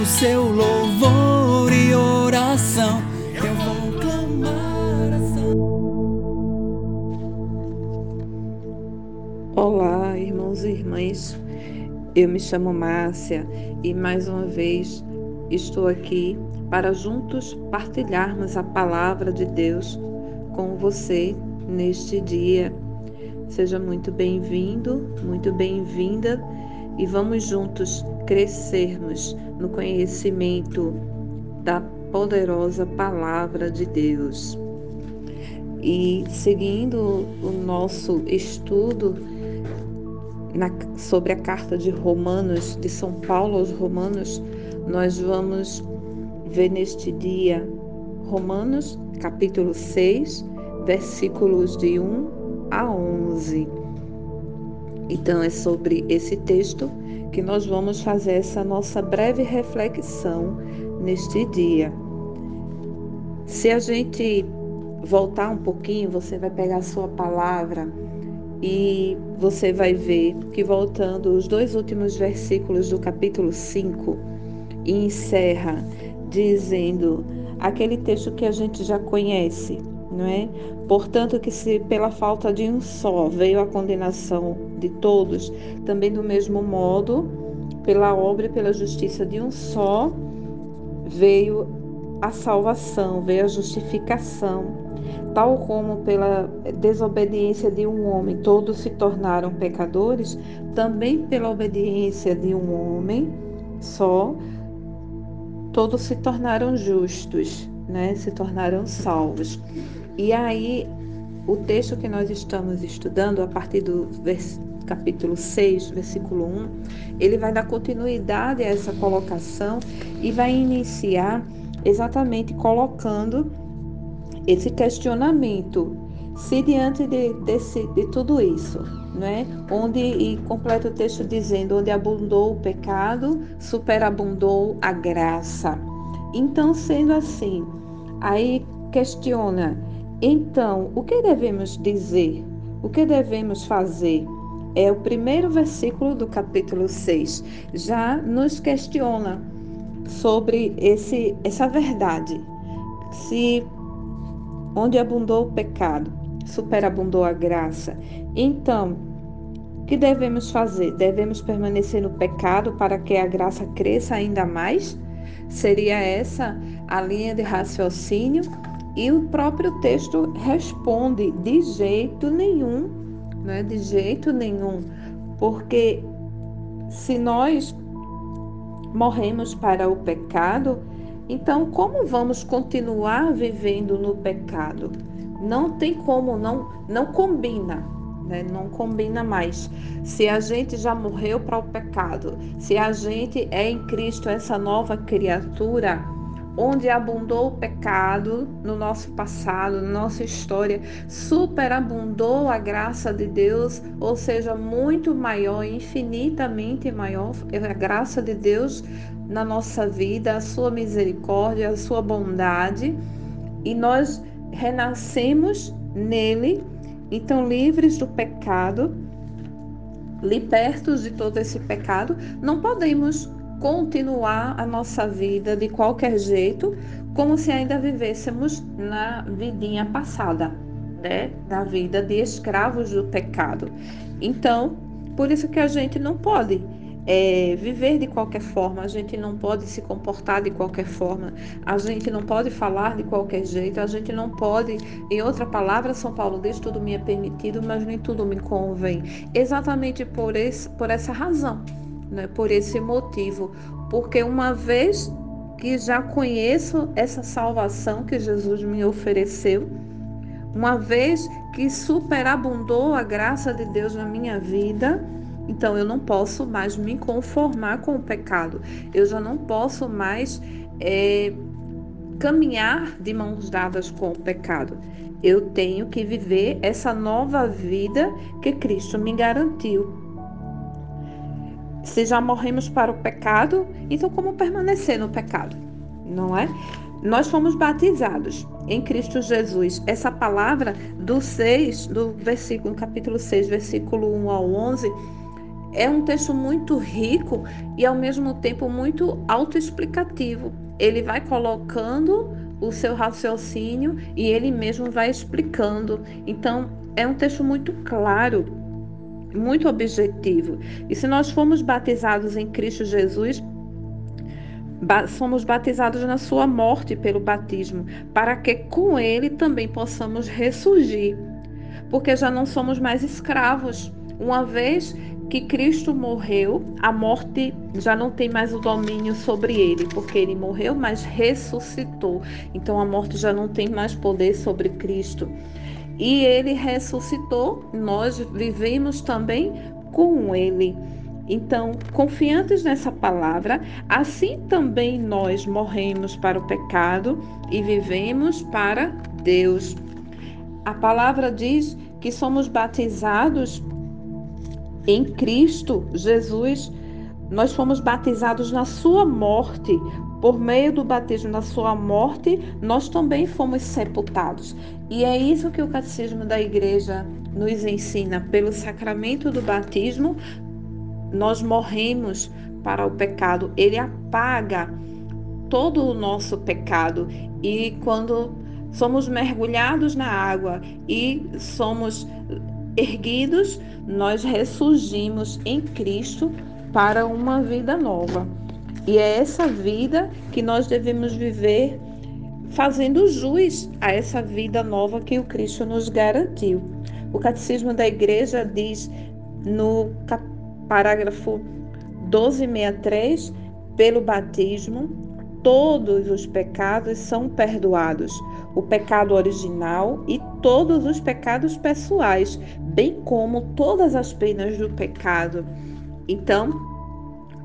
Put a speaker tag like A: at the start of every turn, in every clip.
A: O seu louvor e oração. Eu vou clamar
B: Olá, irmãos e irmãs. Eu me chamo Márcia e mais uma vez estou aqui para juntos partilharmos a palavra de Deus com você neste dia. Seja muito bem-vindo, muito bem-vinda e vamos juntos crescermos no conhecimento da poderosa palavra de Deus. E seguindo o nosso estudo na, sobre a carta de Romanos, de São Paulo aos Romanos, nós vamos ver neste dia Romanos, capítulo 6, versículos de 1 a 11. Então, é sobre esse texto que nós vamos fazer essa nossa breve reflexão neste dia. Se a gente voltar um pouquinho, você vai pegar a sua palavra e você vai ver que voltando os dois últimos versículos do capítulo 5 encerra dizendo aquele texto que a gente já conhece, não é? Portanto, que se pela falta de um só veio a condenação de todos, também do mesmo modo, pela obra e pela justiça de um só veio a salvação, veio a justificação tal como pela desobediência de um homem todos se tornaram pecadores, também pela obediência de um homem só todos se tornaram justos, né? Se tornaram salvos. E aí o texto que nós estamos estudando a partir do vers... capítulo 6, versículo 1, ele vai dar continuidade a essa colocação e vai iniciar exatamente colocando esse questionamento, se diante de, desse, de tudo isso, né, onde e completa o texto dizendo, onde abundou o pecado, superabundou a graça. Então, sendo assim, aí questiona, então, o que devemos dizer? O que devemos fazer? É o primeiro versículo do capítulo 6. Já nos questiona sobre esse, essa verdade. Se onde abundou o pecado, superabundou a graça. Então, o que devemos fazer? Devemos permanecer no pecado para que a graça cresça ainda mais? Seria essa a linha de raciocínio? E o próprio texto responde de jeito nenhum, não é de jeito nenhum, porque se nós morremos para o pecado, então, como vamos continuar vivendo no pecado? Não tem como, não, não combina, né? não combina mais. Se a gente já morreu para o pecado, se a gente é em Cristo essa nova criatura, onde abundou o pecado no nosso passado, na nossa história, superabundou a graça de Deus, ou seja, muito maior, infinitamente maior, a graça de Deus na nossa vida, a sua misericórdia, a sua bondade, e nós renascemos nele, então livres do pecado, libertos de todo esse pecado, não podemos continuar a nossa vida de qualquer jeito, como se ainda vivêssemos na vidinha passada, né? Na vida de escravos do pecado. Então, por isso que a gente não pode é, viver de qualquer forma, a gente não pode se comportar de qualquer forma, a gente não pode falar de qualquer jeito, a gente não pode, em outra palavra, São Paulo diz: tudo me é permitido, mas nem tudo me convém. Exatamente por, esse, por essa razão, né? por esse motivo, porque uma vez que já conheço essa salvação que Jesus me ofereceu, uma vez que superabundou a graça de Deus na minha vida, então eu não posso mais me conformar com o pecado. Eu já não posso mais é, caminhar de mãos dadas com o pecado. Eu tenho que viver essa nova vida que Cristo me garantiu. Se já morremos para o pecado, então como permanecer no pecado? Não é? Nós fomos batizados em Cristo Jesus. Essa palavra do 6, do versículo, capítulo 6, versículo 1 ao 11, é um texto muito rico e ao mesmo tempo muito autoexplicativo. Ele vai colocando o seu raciocínio e ele mesmo vai explicando. Então, é um texto muito claro, muito objetivo. E se nós formos batizados em Cristo Jesus, somos batizados na sua morte pelo batismo, para que com ele também possamos ressurgir, porque já não somos mais escravos. Uma vez que Cristo morreu, a morte já não tem mais o domínio sobre ele, porque ele morreu, mas ressuscitou. Então a morte já não tem mais poder sobre Cristo. E ele ressuscitou, nós vivemos também com ele. Então, confiantes nessa palavra, assim também nós morremos para o pecado e vivemos para Deus. A palavra diz que somos batizados em Cristo Jesus, nós fomos batizados na sua morte. Por meio do batismo na sua morte, nós também fomos sepultados. E é isso que o catecismo da igreja nos ensina. Pelo sacramento do batismo, nós morremos para o pecado. Ele apaga todo o nosso pecado. E quando somos mergulhados na água e somos erguidos, nós ressurgimos em Cristo para uma vida nova. E é essa vida que nós devemos viver fazendo jus a essa vida nova que o Cristo nos garantiu. O Catecismo da Igreja diz no parágrafo 1263, pelo batismo, todos os pecados são perdoados o pecado original e todos os pecados pessoais, bem como todas as penas do pecado. Então,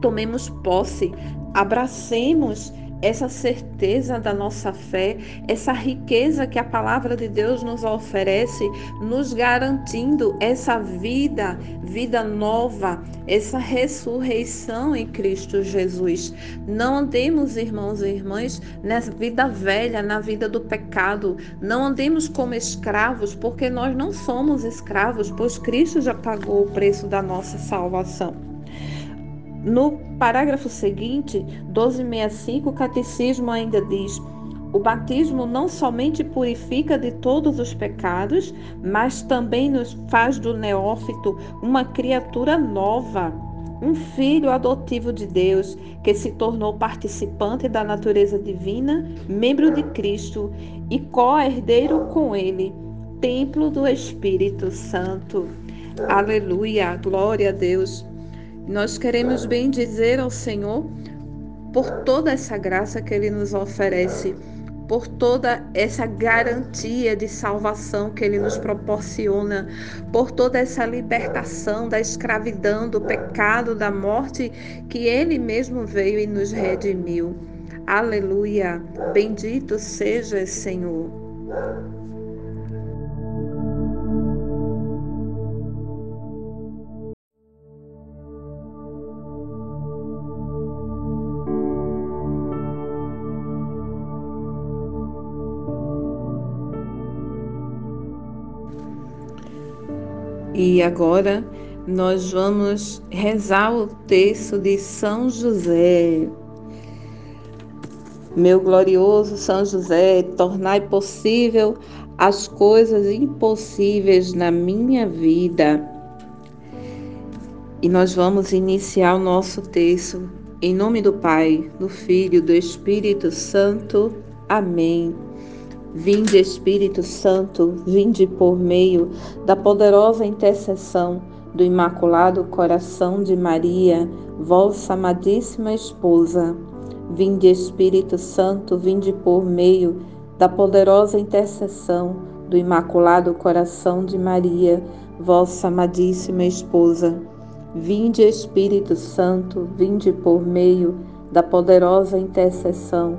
B: tomemos posse, abracemos essa certeza da nossa fé, essa riqueza que a palavra de Deus nos oferece, nos garantindo essa vida, vida nova, essa ressurreição em Cristo Jesus. Não andemos, irmãos e irmãs, nessa vida velha, na vida do pecado. Não andemos como escravos, porque nós não somos escravos, pois Cristo já pagou o preço da nossa salvação. No parágrafo seguinte, 1265, o catecismo ainda diz: o batismo não somente purifica de todos os pecados, mas também nos faz do neófito uma criatura nova, um filho adotivo de Deus, que se tornou participante da natureza divina, membro de Cristo e co-herdeiro com ele, templo do Espírito Santo. Aleluia, glória a Deus. Nós queremos bem dizer ao Senhor por toda essa graça que Ele nos oferece, por toda essa garantia de salvação que Ele nos proporciona, por toda essa libertação da escravidão, do pecado, da morte que Ele mesmo veio e nos redimiu. Aleluia! Bendito seja Senhor. E agora nós vamos rezar o texto de São José. Meu glorioso São José, tornai possível as coisas impossíveis na minha vida. E nós vamos iniciar o nosso texto em nome do Pai, do Filho do Espírito Santo. Amém. Vinde, Espírito Santo, vinde por meio da poderosa intercessão do Imaculado Coração de Maria, vossa amadíssima esposa. Vinde, Espírito Santo, vinde por meio da poderosa intercessão do Imaculado Coração de Maria, vossa amadíssima esposa. Vinde, Espírito Santo, vinde por meio da poderosa intercessão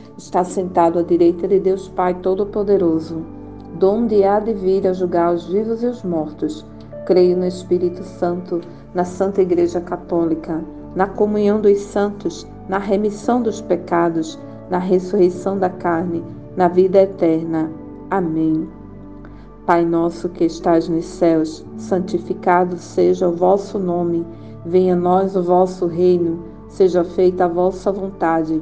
B: está sentado à direita de Deus Pai Todo-Poderoso, donde há de vir a julgar os vivos e os mortos. Creio no Espírito Santo, na Santa Igreja Católica, na comunhão dos santos, na remissão dos pecados, na ressurreição da carne, na vida eterna. Amém. Pai nosso que estás nos céus, santificado seja o vosso nome. Venha a nós o vosso reino, seja feita a vossa vontade,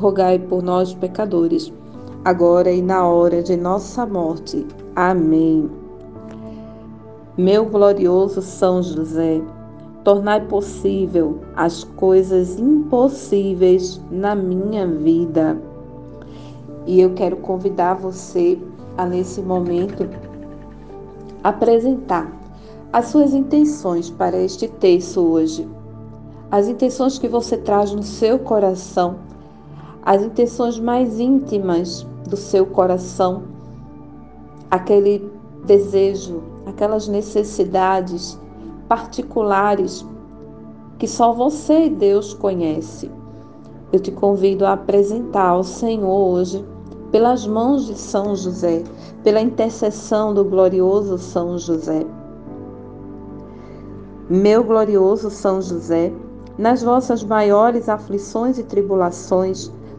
B: rogai por nós, pecadores, agora e na hora de nossa morte. Amém. Meu glorioso São José, tornai possível as coisas impossíveis na minha vida. E eu quero convidar você a nesse momento apresentar as suas intenções para este texto hoje. As intenções que você traz no seu coração, as intenções mais íntimas do seu coração, aquele desejo, aquelas necessidades particulares que só você e Deus conhece. Eu te convido a apresentar ao Senhor hoje pelas mãos de São José, pela intercessão do glorioso São José. Meu glorioso São José, nas vossas maiores aflições e tribulações,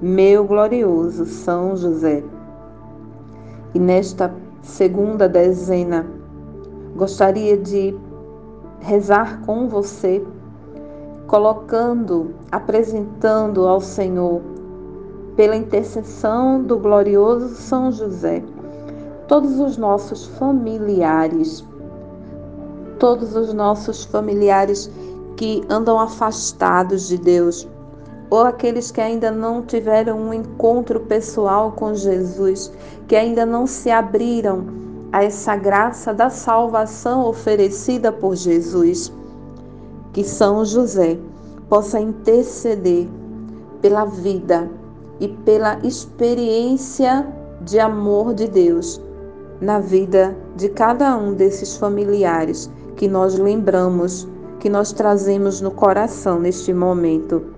B: Meu glorioso São José. E nesta segunda dezena, gostaria de rezar com você, colocando, apresentando ao Senhor pela intercessão do glorioso São José, todos os nossos familiares, todos os nossos familiares que andam afastados de Deus, ou aqueles que ainda não tiveram um encontro pessoal com Jesus, que ainda não se abriram a essa graça da salvação oferecida por Jesus. Que São José possa interceder pela vida e pela experiência de amor de Deus na vida de cada um desses familiares que nós lembramos, que nós trazemos no coração neste momento.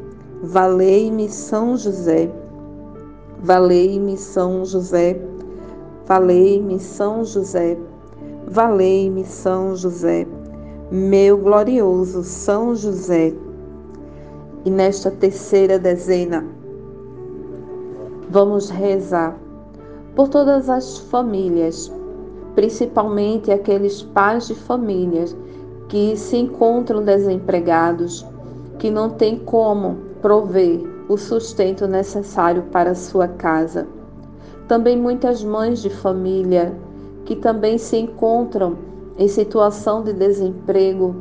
B: Valei-me, São José. Valei-me, São José. Valei-me, São José. Valei-me, São José. Meu glorioso São José. E nesta terceira dezena, vamos rezar por todas as famílias, principalmente aqueles pais de famílias que se encontram desempregados, que não têm como prover o sustento necessário para sua casa. Também muitas mães de família que também se encontram em situação de desemprego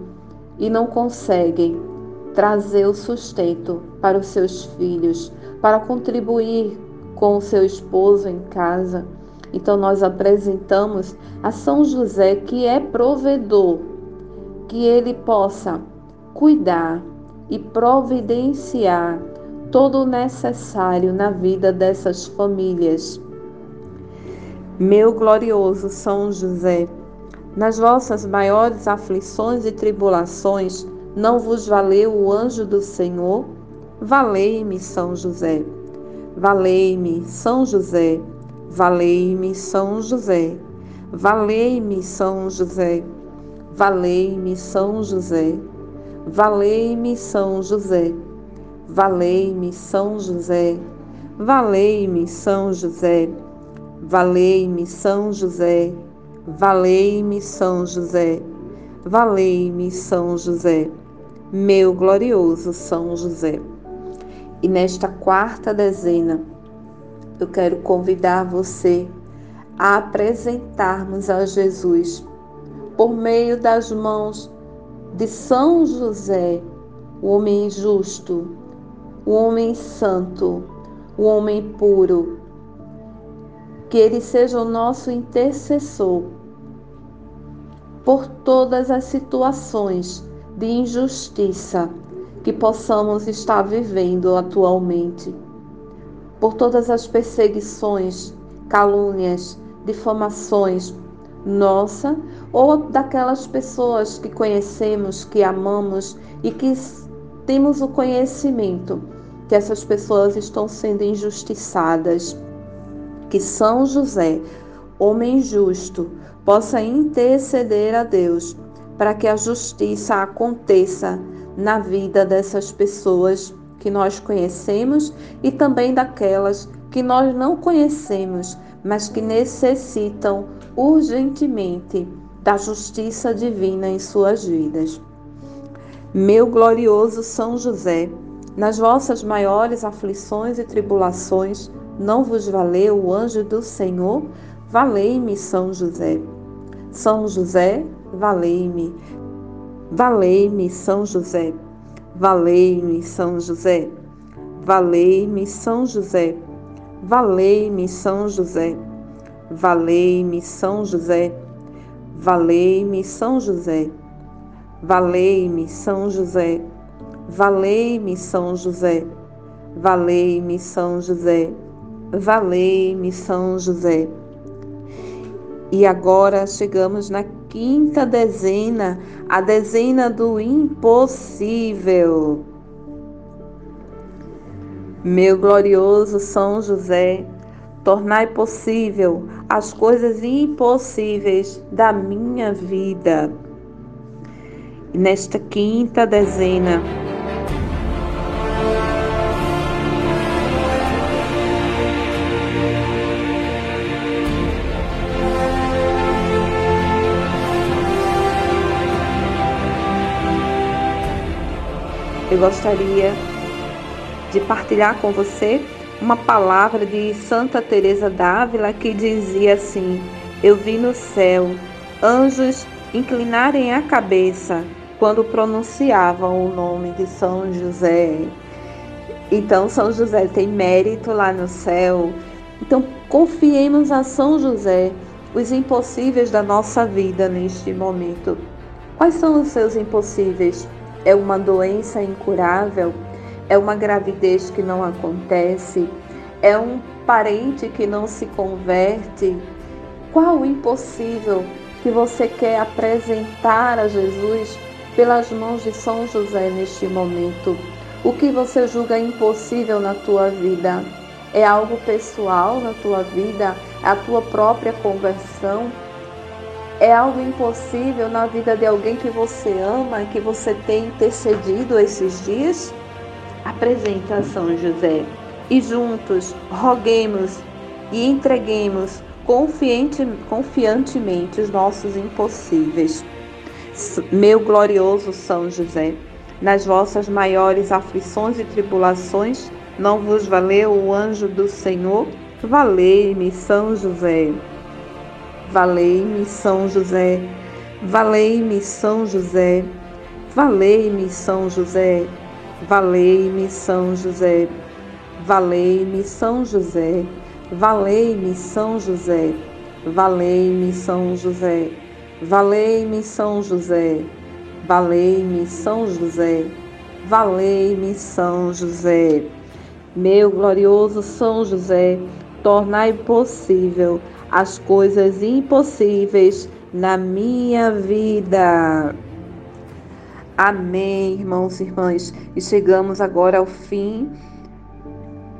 B: e não conseguem trazer o sustento para os seus filhos, para contribuir com o seu esposo em casa. Então nós apresentamos a São José, que é provedor, que ele possa cuidar e providenciar todo o necessário na vida dessas famílias. Meu glorioso São José, nas vossas maiores aflições e tribulações, não vos valeu o anjo do Senhor? Valei-me, São José. Valei-me, São José. Valei-me, São José. Valei-me, São José. Valei-me, São José. Valei-me, São José. Valei-me, São José. Valei-me, São José. Valei-me, São José. Valei-me, São José. Valei-me, São José. Meu glorioso São José. E nesta quarta dezena, eu quero convidar você a apresentarmos a Jesus por meio das mãos de São José, o homem justo, o homem santo, o homem puro. Que ele seja o nosso intercessor por todas as situações de injustiça que possamos estar vivendo atualmente, por todas as perseguições, calúnias, difamações, nossa ou daquelas pessoas que conhecemos, que amamos e que temos o conhecimento que essas pessoas estão sendo injustiçadas. Que São José, homem justo, possa interceder a Deus para que a justiça aconteça na vida dessas pessoas que nós conhecemos e também daquelas que nós não conhecemos, mas que necessitam urgentemente da justiça divina em suas vidas. Meu glorioso São José, nas vossas maiores aflições e tribulações, não vos valeu o anjo do Senhor? Valei-me, São José. São José, valei-me. Valei-me, São José. Valei-me, São José. Valei-me, São José. Valei-me, São José. Valei-me, São José. Valei-me, São José. Valei-me, São José. Valei-me, São José. Valei-me, São José. Valei-me, São José. E agora chegamos na quinta dezena, a dezena do impossível. Meu glorioso São José, tornai possível as coisas impossíveis da minha vida. Nesta quinta dezena, eu gostaria de partilhar com você uma palavra de Santa Teresa d'Ávila que dizia assim: Eu vi no céu anjos inclinarem a cabeça quando pronunciavam o nome de São José. Então São José tem mérito lá no céu. Então confiemos a São José os impossíveis da nossa vida neste momento. Quais são os seus impossíveis? É uma doença incurável? É uma gravidez que não acontece? É um parente que não se converte? Qual o impossível que você quer apresentar a Jesus pelas mãos de São José neste momento. O que você julga impossível na tua vida? É algo pessoal na tua vida? A tua própria conversão? É algo impossível na vida de alguém que você ama e que você tem intercedido esses dias? Apresenta a São José e juntos roguemos e entreguemos confiante, confiantemente os nossos impossíveis. Meu glorioso São José, nas vossas maiores aflições e tribulações, não vos valeu o anjo do Senhor? Valei-me, São José. Valei-me, São José. Valei-me, São José. Valei-me, São José. Valei-me, São José. Valei-me, São José. Valei-me, São José. Valei-me, São José. Valei-me, São José. Valei-me, São José. Valei-me, São José. Meu glorioso São José, tornai possível as coisas impossíveis na minha vida. Amém, irmãos e irmãs. E chegamos agora ao fim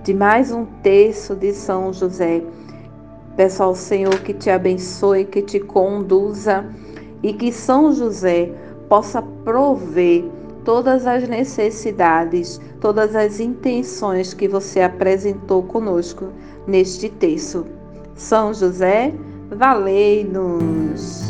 B: de mais um texto de São José. Peço ao Senhor que te abençoe, que te conduza e que São José possa prover todas as necessidades, todas as intenções que você apresentou conosco neste texto. São José, valei-nos.